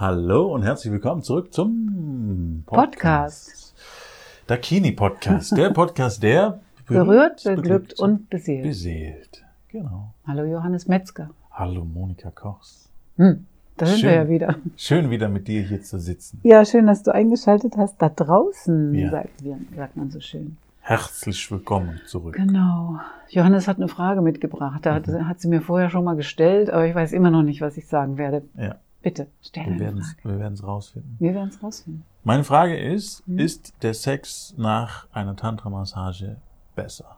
Hallo und herzlich willkommen zurück zum Podcast. Dakini Podcast. Der Podcast, der Berührt, beglückt und beseelt. beseelt. Genau. Hallo Johannes Metzger. Hallo Monika Kochs. Hm, da sind Schön. wir ja wieder. Schön wieder mit dir hier zu sitzen. Ja, schön, dass du eingeschaltet hast. Da draußen, Ja. sagt, sagt man so schön. Herzlich willkommen zurück. Genau. Johannes hat eine Frage mitgebracht. Da hat, hat sie mir vorher schon mal gestellt, aber ich weiß immer noch nicht, was ich sagen werde. Ja, Bitte, stell wir eine werden es Frage. wir werden's rausfinden. Wir werden es rausfinden. Meine Frage ist, Hm? ist der Sex nach einer Tantra-Massage besser?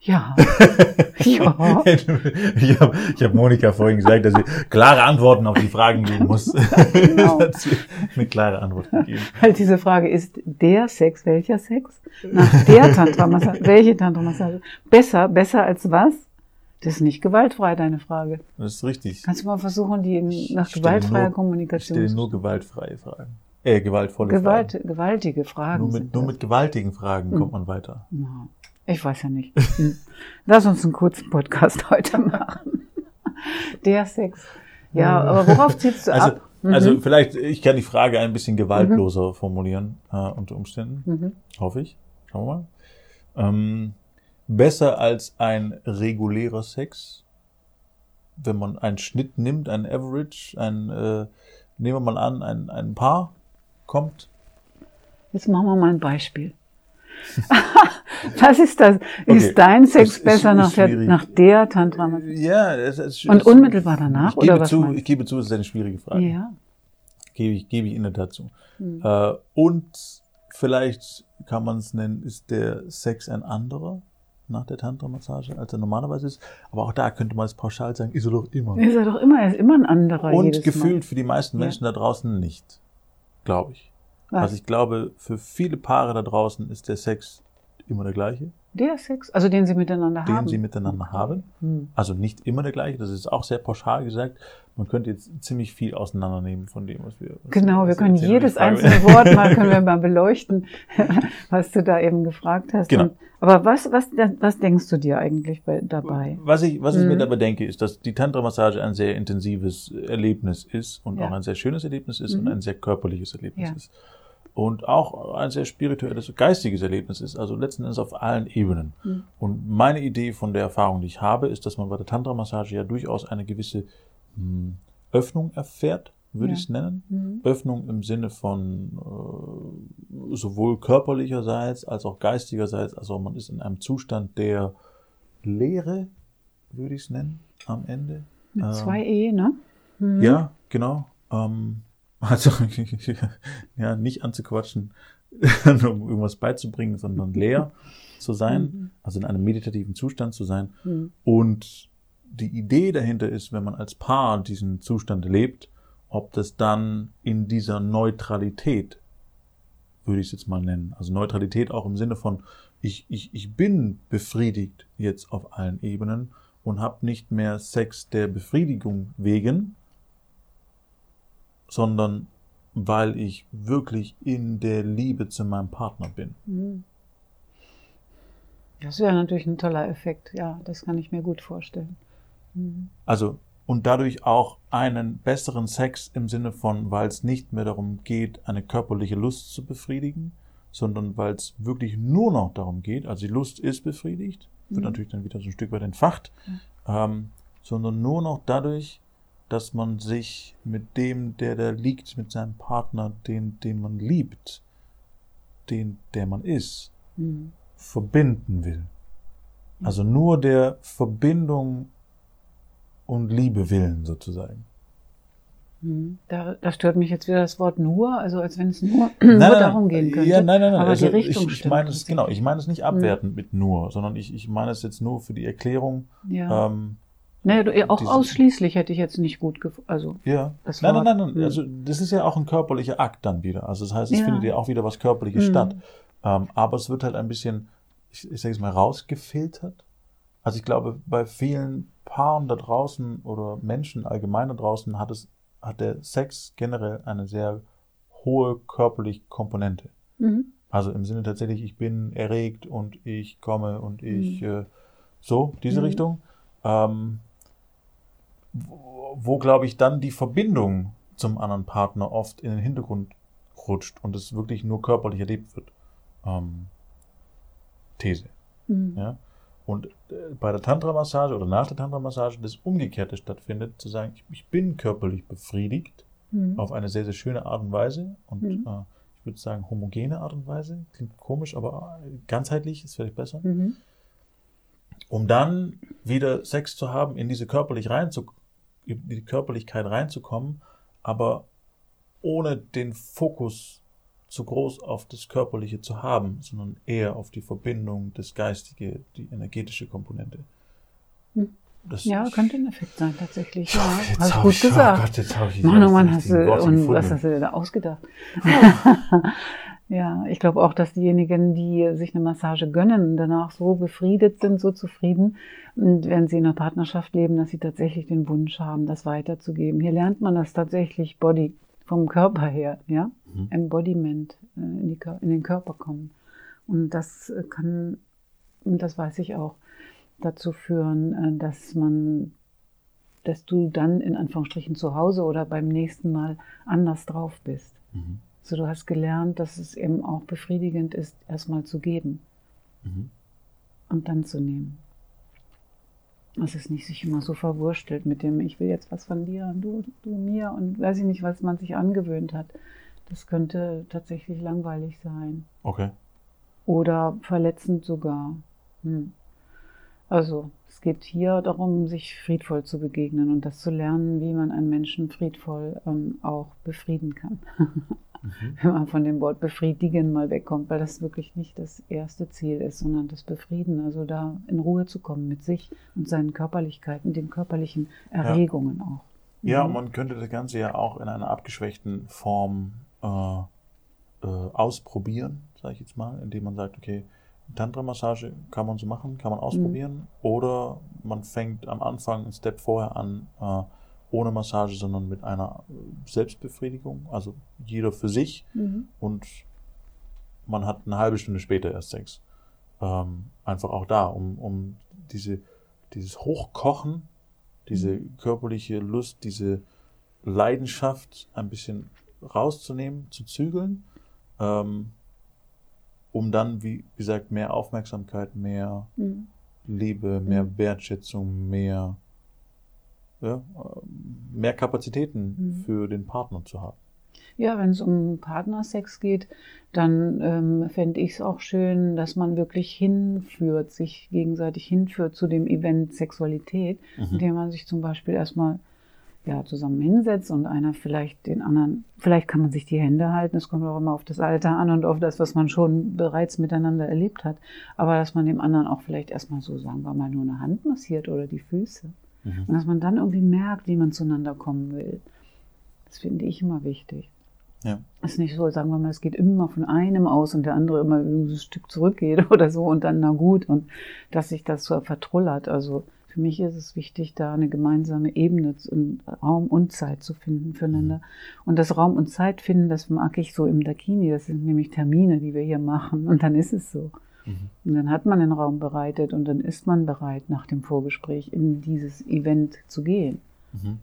Ja. ja. Ich habe ich hab Monika vorhin gesagt, dass sie klare Antworten auf die Fragen geben muss. Genau. Hat sie eine klare Antwort gegeben. Weil diese Frage ist der Sex, welcher Sex? Nach der Tantra-Massage, welche Tantra-Massage? Besser, besser als was? Das ist nicht gewaltfrei, deine Frage. Das ist richtig. Kannst du mal versuchen, die in, nach Ich stelle gewaltfreier nur- Ich Kommunikation stelle zu nur gewaltfreie Fragen. Äh, gewaltvolle Gewalt, Fragen. gewaltige Fragen. Nur mit, nur mit gewaltigen Fragen Hm. kommt man weiter. Ja, ich weiß ja nicht. Hm. Lass uns einen kurzen Podcast heute machen. Der Sex. Ja, aber worauf ziehst du Also, ab? Mhm. also vielleicht, ich kann die Frage ein bisschen gewaltloser formulieren, äh, unter Umständen. Mhm. Hoffe ich. Schauen wir mal. Ähm, besser als ein regulärer Sex, wenn man einen Schnitt nimmt, ein Average, ein, äh, nehmen wir mal an, ein, ein Paar kommt. Jetzt machen wir mal ein Beispiel. Was ist das? Okay. Ist dein Sex ist- besser ist nach der, nach der Tantra? Ja, es, es, Und unmittelbar danach, ich gebe oder was zu? Ich gebe zu, es ist eine schwierige Frage. Ja. Gebe ich, gebe ich Ihnen dazu. Hm. Äh, und vielleicht kann man es nennen, ist der Sex ein anderer nach der Tantra-Massage, als er normalerweise ist. Aber auch da könnte man es pauschal sagen, ist er doch immer. Ist er doch immer, er ist immer ein anderer. Und gefühlt für die meisten Ja. Menschen da draußen nicht, glaube ich. Mal. Also ich glaube, für viele Paare da draußen ist der Sex immer der gleiche, Der Sex, also den sie miteinander den haben. sie miteinander haben. Hm. Also nicht immer der gleiche, das ist auch sehr pauschal gesagt. Man könnte jetzt ziemlich viel auseinandernehmen von dem, was wir. Was Genau, wir können jedes einzelne Wort mal, können wir mal beleuchten, was du da eben gefragt hast. Genau. Und, aber was, was, was denkst du dir eigentlich bei, dabei? Was ich, was ich mir dabei denke, ist, dass die Tantra-Massage ein sehr intensives Erlebnis ist und Ja. auch ein sehr schönes Erlebnis ist Mhm. und ein sehr körperliches Erlebnis Ja. ist. Und auch ein sehr spirituelles, geistiges Erlebnis ist, also letzten Endes auf allen Ebenen. Mhm. Und meine Idee von der Erfahrung, die ich habe, ist, dass man bei der Tantra-Massage ja durchaus eine gewisse mh, Öffnung erfährt, würde Ja. ich es nennen. Mhm. Öffnung im Sinne von äh, sowohl körperlicherseits als auch geistigerseits. Also man ist in einem Zustand der Leere, würde ich es nennen, am Ende. Mit Ähm, zwei E, ne? Mhm. Ja, genau. Ähm, also ja, nicht anzuquatschen, um irgendwas beizubringen, sondern leer zu sein, Mhm. also in einem meditativen Zustand zu sein. Mhm. Und die Idee dahinter ist, wenn man als Paar diesen Zustand lebt, ob das dann in dieser Neutralität, würde ich es jetzt mal nennen, also Neutralität auch im Sinne von, ich, ich, ich bin befriedigt jetzt auf allen Ebenen und habe nicht mehr Sex der Befriedigung wegen, sondern weil ich wirklich in der Liebe zu meinem Partner bin. Mhm. Das wäre natürlich ein toller Effekt, ja, das kann ich mir gut vorstellen. Mhm. Also, und dadurch auch einen besseren Sex im Sinne von, weil es nicht mehr darum geht, eine körperliche Lust zu befriedigen, sondern weil es wirklich nur noch darum geht, also die Lust ist befriedigt, wird Mhm. natürlich dann wieder so ein Stück weit entfacht, ähm, sondern nur noch dadurch, dass man sich mit dem, der da liegt, mit seinem Partner, den, den man liebt, den, der man ist, Mhm. verbinden will. Also nur der Verbindung und Liebe willen sozusagen. Mhm. Da, da stört mich jetzt wieder das Wort nur, also als wenn es nur, nur darum gehen könnte. Ja, nein, nein, nein. Aber also die Richtung ich, ich meine es, genau, ich meine es nicht abwertend mit nur, sondern ich, ich meine es jetzt nur für die Erklärung. Ja. Ähm, naja, du, auch ausschließlich hätte ich jetzt nicht gut gefunden. Also, ja. Das nein, nein, nein, nein. hm. Also das ist ja auch ein körperlicher Akt dann wieder. Also das heißt, es Ja. findet ja auch wieder was Körperliches Hm. statt. Ähm, aber es wird halt ein bisschen, ich, ich sage es mal, rausgefiltert. Also ich glaube, bei vielen Paaren da draußen oder Menschen allgemein da draußen hat es, hat der Sex generell eine sehr hohe körperliche Komponente. mhm. Also im Sinne tatsächlich, ich bin erregt und ich komme und ich Mhm. äh, so, diese Mhm. Richtung. Ähm, wo, wo glaube ich, dann die Verbindung zum anderen Partner oft in den Hintergrund rutscht und es wirklich nur körperlich erlebt wird. Ähm, These. Mhm. Ja? Und äh, bei der Tantra-Massage oder nach der Tantra-Massage das Umgekehrte stattfindet, zu sagen, ich, ich bin körperlich befriedigt Mhm. auf eine sehr, sehr schöne Art und Weise und Mhm. äh, ich würde sagen homogene Art und Weise. Klingt komisch, aber äh, ganzheitlich ist vielleicht besser. Mhm. Um dann wieder Sex zu haben, in diese körperlich reinzu, in die Körperlichkeit reinzukommen, aber ohne den Fokus zu groß auf das Körperliche zu haben, sondern eher auf die Verbindung, das Geistige, die energetische Komponente. Hm. Das Ja, könnte ein Effekt sein, tatsächlich. Ja, Jetzt hast gut ich- oh gesagt. Gott, jetzt hab ich Mann, oh Mann, hast du, und was hast du dir da ausgedacht? ja, ich glaube auch, dass diejenigen, die sich eine Massage gönnen, danach so befriedet sind, so zufrieden, und wenn sie in einer Partnerschaft leben, dass sie tatsächlich den Wunsch haben, das weiterzugeben. Hier lernt man das tatsächlich Body, vom Körper her, ja, Mhm. Embodiment, äh, in, die, in den Körper kommen. Und das kann, und das weiß ich auch, dazu führen, äh, dass man dass du dann in Anführungsstrichen zu Hause oder beim nächsten Mal anders drauf bist. Mhm. So, du hast gelernt, dass es eben auch befriedigend ist, erstmal zu geben Mhm. und dann zu nehmen. Dass es nicht sich immer so verwurstelt mit dem, ich will jetzt was von dir und du, du mir und weiß ich nicht, was man sich angewöhnt hat. Das könnte tatsächlich langweilig sein. Okay. Oder verletzend sogar. Hm. Also es geht hier darum, sich friedvoll zu begegnen und das zu lernen, wie man einen Menschen friedvoll ähm, auch befrieden kann. Mhm. Wenn man von dem Wort befriedigen mal wegkommt, weil das wirklich nicht das erste Ziel ist, sondern das Befrieden, also da in Ruhe zu kommen mit sich und seinen Körperlichkeiten, den körperlichen Erregungen auch. Ja, Mhm. und man könnte das Ganze ja auch in einer abgeschwächten Form äh, äh, ausprobieren, sage ich jetzt mal, indem man sagt, okay, Tantra-Massage kann man so machen, kann man ausprobieren, oder man fängt am Anfang einen Step vorher an, äh, ohne Massage, sondern mit einer äh, Selbstbefriedigung, also jeder für sich Mhm. und man hat eine halbe Stunde später erst Sex. Ähm, einfach auch da, um, um diese, dieses Hochkochen, diese körperliche Lust, diese Leidenschaft ein bisschen rauszunehmen, zu zügeln, ähm, um dann, wie gesagt, mehr Aufmerksamkeit, mehr Mhm. Liebe, mehr Mhm. Wertschätzung, mehr, ja, ähm, mehr Kapazitäten Mhm. für den Partner zu haben. Ja, wenn es um Partnersex geht, dann ähm, fände ich es auch schön, dass man wirklich hinführt, sich gegenseitig hinführt zu dem Event Sexualität, Mhm. indem man sich zum Beispiel erstmal ja, zusammen hinsetzt und einer vielleicht den anderen, vielleicht kann man sich die Hände halten, es kommt auch immer auf das Alter an und auf das, was man schon bereits miteinander erlebt hat, aber dass man dem anderen auch vielleicht erstmal so, sagen wir mal, nur eine Hand massiert oder die Füße. Mhm. Und dass man dann irgendwie merkt, wie man zueinander kommen will. Das finde ich immer wichtig. Ja. Es ist nicht so, sagen wir mal, es geht immer von einem aus und der andere immer ein Stück zurückgeht oder so und dann na gut und dass sich das so vertrullert. Also für mich ist es wichtig, da eine gemeinsame Ebene und Raum und Zeit zu finden füreinander. Und das Raum und Zeit finden, das mag ich so im Dakini. Das sind nämlich Termine, die wir hier machen. Und dann ist es so. Mhm. Und dann hat man den Raum bereitet und dann ist man bereit, nach dem Vorgespräch in dieses Event zu gehen. Mhm.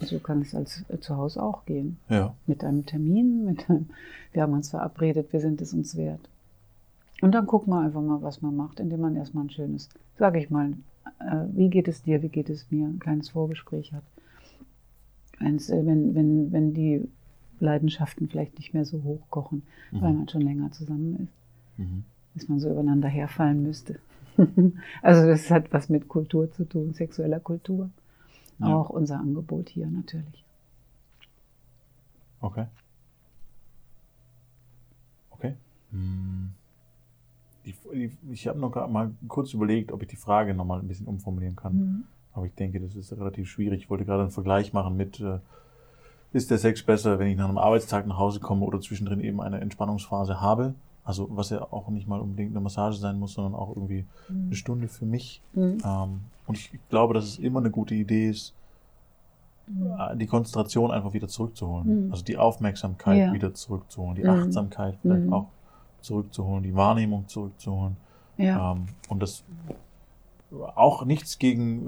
So kann es als äh, zu Hause auch gehen. Ja. Mit einem Termin, mit einem, wir haben uns verabredet, wir sind es uns wert. Und dann guckt man einfach mal, was man macht, indem man erstmal ein schönes, sage ich mal, äh, wie geht es dir, wie geht es mir, ein kleines Vorgespräch hat. Wenn's, äh, wenn, wenn, wenn die Leidenschaften vielleicht nicht mehr so hochkochen, weil Mhm. man schon länger zusammen ist, Mhm. Dass man so übereinander herfallen müsste. also das hat was mit Kultur zu tun, sexueller Kultur. Ja. Auch unser Angebot hier natürlich. Okay. Okay. Hm. Die, die, ich habe noch mal kurz überlegt, ob ich die Frage nochmal ein bisschen umformulieren kann. Mhm. Aber ich denke, das ist relativ schwierig. Ich wollte gerade einen Vergleich machen mit, äh, ist der Sex besser, wenn ich nach einem Arbeitstag nach Hause komme oder zwischendrin eben eine Entspannungsphase habe? Also was ja auch nicht mal unbedingt eine Massage sein muss, sondern auch irgendwie eine Stunde für mich. Mhm. Ähm, und ich glaube, dass es immer eine gute Idee ist, äh, die Konzentration einfach wieder zurückzuholen. Mhm. Also die Aufmerksamkeit Ja. wieder zurückzuholen, die Mhm. Achtsamkeit vielleicht Mhm. auch zurückzuholen, die Wahrnehmung zurückzuholen. Ja. Ähm, und das auch nichts gegen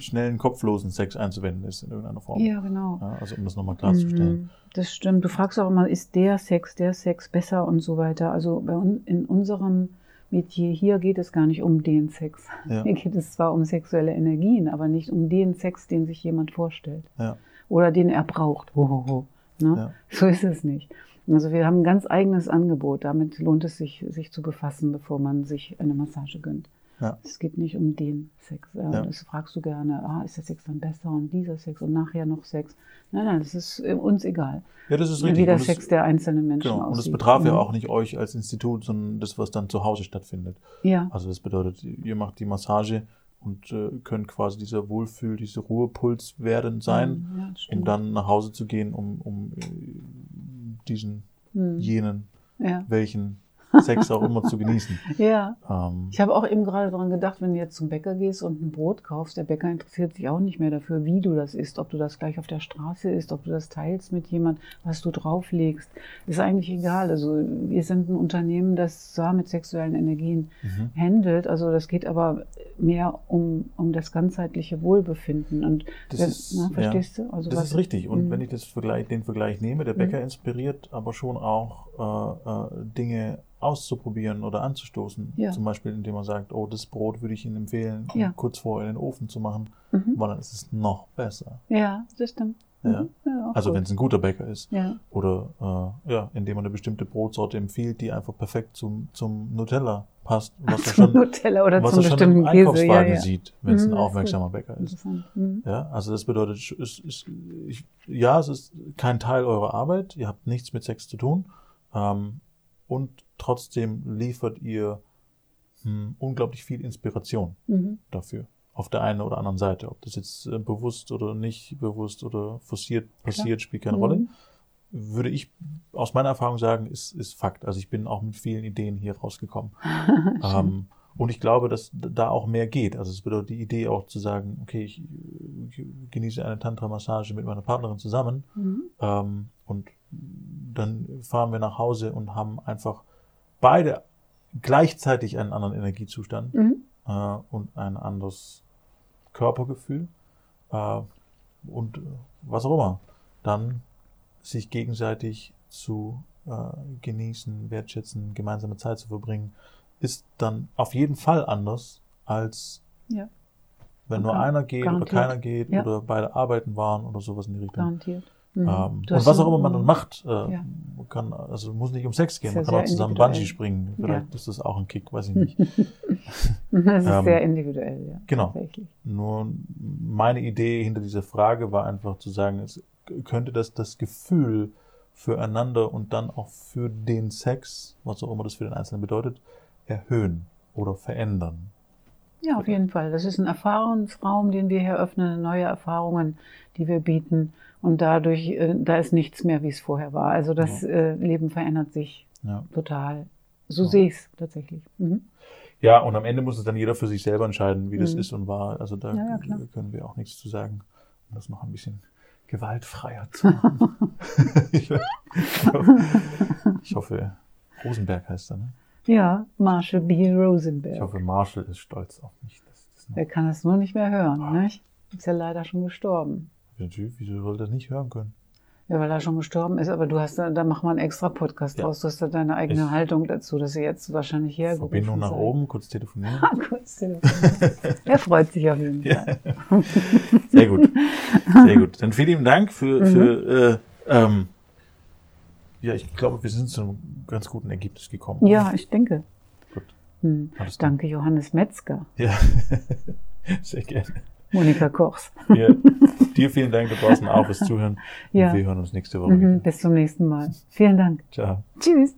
schnellen, kopflosen Sex einzuwenden ist in irgendeiner Form. Ja, genau. Ja, also um das nochmal klarzustellen. Mhm, Das stimmt. Du fragst auch immer, ist der Sex, der Sex besser und so weiter. Also bei uns in unserem Metier hier geht es gar nicht um den Sex. Ja. Hier geht es zwar um sexuelle Energien, aber nicht um den Sex, den sich jemand vorstellt. Ja. Oder den er braucht. Hohoho. Ne? Ja. So ist es nicht. Also wir haben ein ganz eigenes Angebot. Damit lohnt es sich, sich zu befassen, bevor man sich eine Massage gönnt. Ja. Es geht nicht um den Sex. Ja, Ja. Das fragst du gerne, ah, ist der Sex dann besser und dieser Sex und nachher noch Sex. Nein, nein, das ist äh, uns egal. Ja, das ist Wie richtig. der Und es- Sex der einzelnen Menschen Genau, und es aussieht. betraf ja Mhm. auch nicht euch als Institut, sondern das, was dann zu Hause stattfindet. Ja, Also das bedeutet, ihr macht die Massage und äh, könnt quasi dieser Wohlfühl, dieser Ruhepuls werden sein, Mhm, ja, das um dann nach Hause zu gehen, um, um äh, diesen, Mhm. jenen, Ja. welchen Sex auch immer zu genießen. ja. Ähm, Ich habe auch eben gerade daran gedacht, wenn du jetzt zum Bäcker gehst und ein Brot kaufst, der Bäcker interessiert sich auch nicht mehr dafür, wie du das isst, ob du das gleich auf der Straße isst, ob du das teilst mit jemand, was du drauflegst. Ist eigentlich egal. Also wir sind ein Unternehmen, das zwar mit sexuellen Energien mhm. handelt, also das geht aber mehr um, um das ganzheitliche Wohlbefinden. Und Das wenn- ist- na, verstehst du? Also Das was- ist richtig. Und Mhm. wenn ich das Vergleich, den Vergleich nehme, der Bäcker inspiriert aber schon auch äh, äh, Dinge auszuprobieren oder anzustoßen. Ja. Zum Beispiel, indem man sagt, oh, das Brot würde ich Ihnen empfehlen, um Ja. kurz vorher in den Ofen zu machen, Mhm. weil dann ist es noch besser. Ja, das stimmt. Ja. Mhm. Ja, Also wenn es ein guter Bäcker ist. Ja, Oder äh, ja, indem man eine bestimmte Brotsorte empfiehlt, die einfach perfekt zum, zum Nutella passt, was er zum schon, Nutella oder was zum er schon bestimmten im Käse. Einkaufswagen sieht, wenn es Mhm, ein ist aufmerksamer Bäcker ist. Mhm. Ja, also das bedeutet, es ist, ich, ja, es ist kein Teil eurer Arbeit, ihr habt nichts mit Sex zu tun ähm, und trotzdem liefert ihr hm, unglaublich viel Inspiration Mhm. dafür. Auf der einen oder anderen Seite. Ob das jetzt äh, bewusst oder nicht bewusst oder forciert passiert, spielt keine Mhm. Rolle. Würde ich aus meiner Erfahrung sagen, ist, ist Fakt. Also ich bin auch mit vielen Ideen hier rausgekommen. ähm, und ich glaube, dass da auch mehr geht. Also es bedeutet die Idee auch zu sagen, okay, ich, äh, genieße eine Tantra-Massage mit meiner Partnerin zusammen Mhm. ähm, und dann fahren wir nach Hause und haben einfach beide gleichzeitig einen anderen Energiezustand Mhm. äh, und ein anderes Körpergefühl äh, und äh, was auch immer. Dann sich gegenseitig zu äh, genießen, wertschätzen, gemeinsame Zeit zu verbringen, ist dann auf jeden Fall anders als Ja. wenn nur Gar- einer geht oder garantiert. keiner geht Ja. oder beide arbeiten waren oder sowas in die Richtung. Garantiert. Mhm. Ähm, und was auch immer man dann macht, äh, Ja. kann, also muss nicht um Sex gehen, man ja kann auch zusammen. Bungee springen. Vielleicht ist das auch ein Kick, weiß ich nicht. Das ist Ähm, sehr individuell, ja. genau. Nur meine Idee hinter dieser Frage war einfach zu sagen, es könnte das das Gefühl füreinander und dann auch für den Sex, was auch immer das für den Einzelnen bedeutet, erhöhen oder verändern. Ja, auf jeden Fall. Das ist ein Erfahrungsraum, den wir hier öffnen, neue Erfahrungen, die wir bieten. Und dadurch, äh, da ist nichts mehr, wie es vorher war. Also das äh, Leben verändert sich Ja. total. So Ja. sehe ich es tatsächlich. Mhm. Ja, und am Ende muss es dann jeder für sich selber entscheiden, wie das Mhm. ist und war. Also da Ja, ja, können wir auch nichts zu sagen, um das noch ein bisschen gewaltfreier zu machen. ich, hoffe, ich hoffe, Rosenberg heißt er, ne? Ja, Marshall B. Rosenberg. Ich hoffe, Marshall ist stolz auf mich. das Er kann es nur nicht mehr hören, Ah. nicht? Ist ja leider schon gestorben. Natürlich, wieso soll er das nicht hören können? Ja, weil er schon gestorben ist, aber du hast da, da machen wir einen extra Podcast Ja. draus. Du hast da deine eigene Ich- Haltung dazu, dass sie jetzt wahrscheinlich hergerufen Verbindung nach sei. oben, kurz telefonieren. Ah, kurz telefonieren. er freut sich auf jeden Fall. Sehr gut. Sehr gut. Dann vielen lieben Dank für, Mhm. für äh, ähm, ja, ich glaube, wir sind zu einem ganz guten Ergebnis gekommen. Ja, ich denke. Gut. Hm. Danke, Johannes Metzger, Ja. Sehr gerne. Monika Kochs. Ja. Dir vielen Dank da draußen auch fürs Zuhören. Ja. Und wir hören uns nächste Woche Mhm, bis zum nächsten Mal. Vielen Dank. Ciao. Tschüss.